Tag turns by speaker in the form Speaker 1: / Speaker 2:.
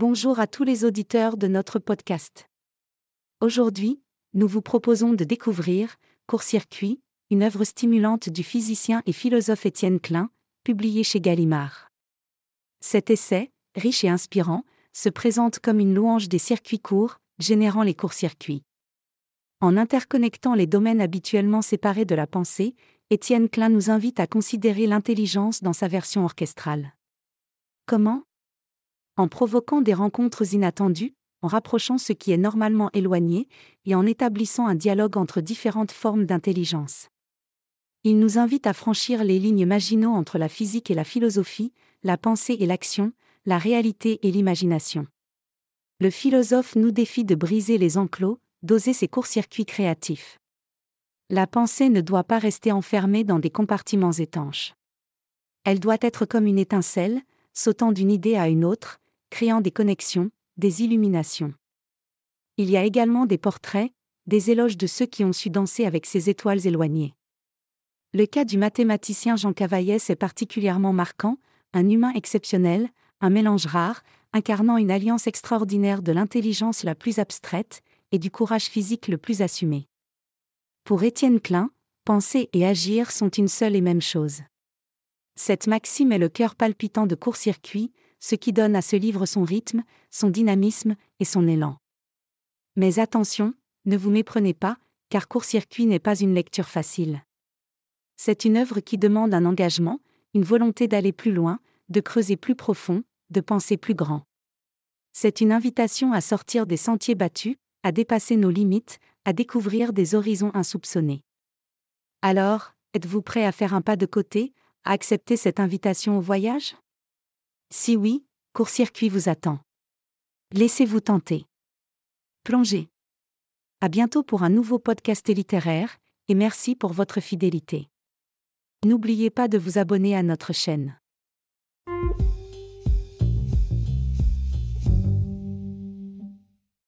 Speaker 1: Bonjour à tous les auditeurs de notre podcast. Aujourd'hui, nous vous proposons de découvrir Court-circuit, une œuvre stimulante du physicien et philosophe Étienne Klein, publiée chez Gallimard. Cet essai, riche et inspirant, se présente comme une louange des circuits courts, générant les courts-circuits. En interconnectant les domaines habituellement séparés de la pensée, Étienne Klein nous invite à considérer l'intelligence dans sa version orchestrale. Comment En provoquant des rencontres inattendues, en rapprochant ce qui est normalement éloigné, et en établissant un dialogue entre différentes formes d'intelligence. Il nous invite à franchir les lignes maginaux entre la physique et la philosophie, la pensée et l'action, la réalité et l'imagination. Le philosophe nous défie de briser les enclos, d'oser ses courts-circuits créatifs. La pensée ne doit pas rester enfermée dans des compartiments étanches. Elle doit être comme une étincelle, sautant d'une idée à une autre, créant des connexions, des illuminations. Il y a également des portraits, des éloges de ceux qui ont su danser avec ces étoiles éloignées. Le cas du mathématicien Jean Cavaillès est particulièrement marquant, un humain exceptionnel, un mélange rare, incarnant une alliance extraordinaire de l'intelligence la plus abstraite et du courage physique le plus assumé. Pour Étienne Klein, penser et agir sont une seule et même chose. Cette maxime est le cœur palpitant de court-circuit, ce qui donne à ce livre son rythme, son dynamisme et son élan. Mais attention, ne vous méprenez pas, car court-circuit n'est pas une lecture facile. C'est une œuvre qui demande un engagement, une volonté d'aller plus loin, de creuser plus profond, de penser plus grand. C'est une invitation à sortir des sentiers battus, à dépasser nos limites, à découvrir des horizons insoupçonnés. Alors, êtes-vous prêt à faire un pas de côté, à accepter cette invitation au voyage? Si oui, court-circuit vous attend. Laissez-vous tenter. Plongez. À bientôt pour un nouveau podcast littéraire, et merci pour votre fidélité. N'oubliez pas de vous abonner à notre chaîne.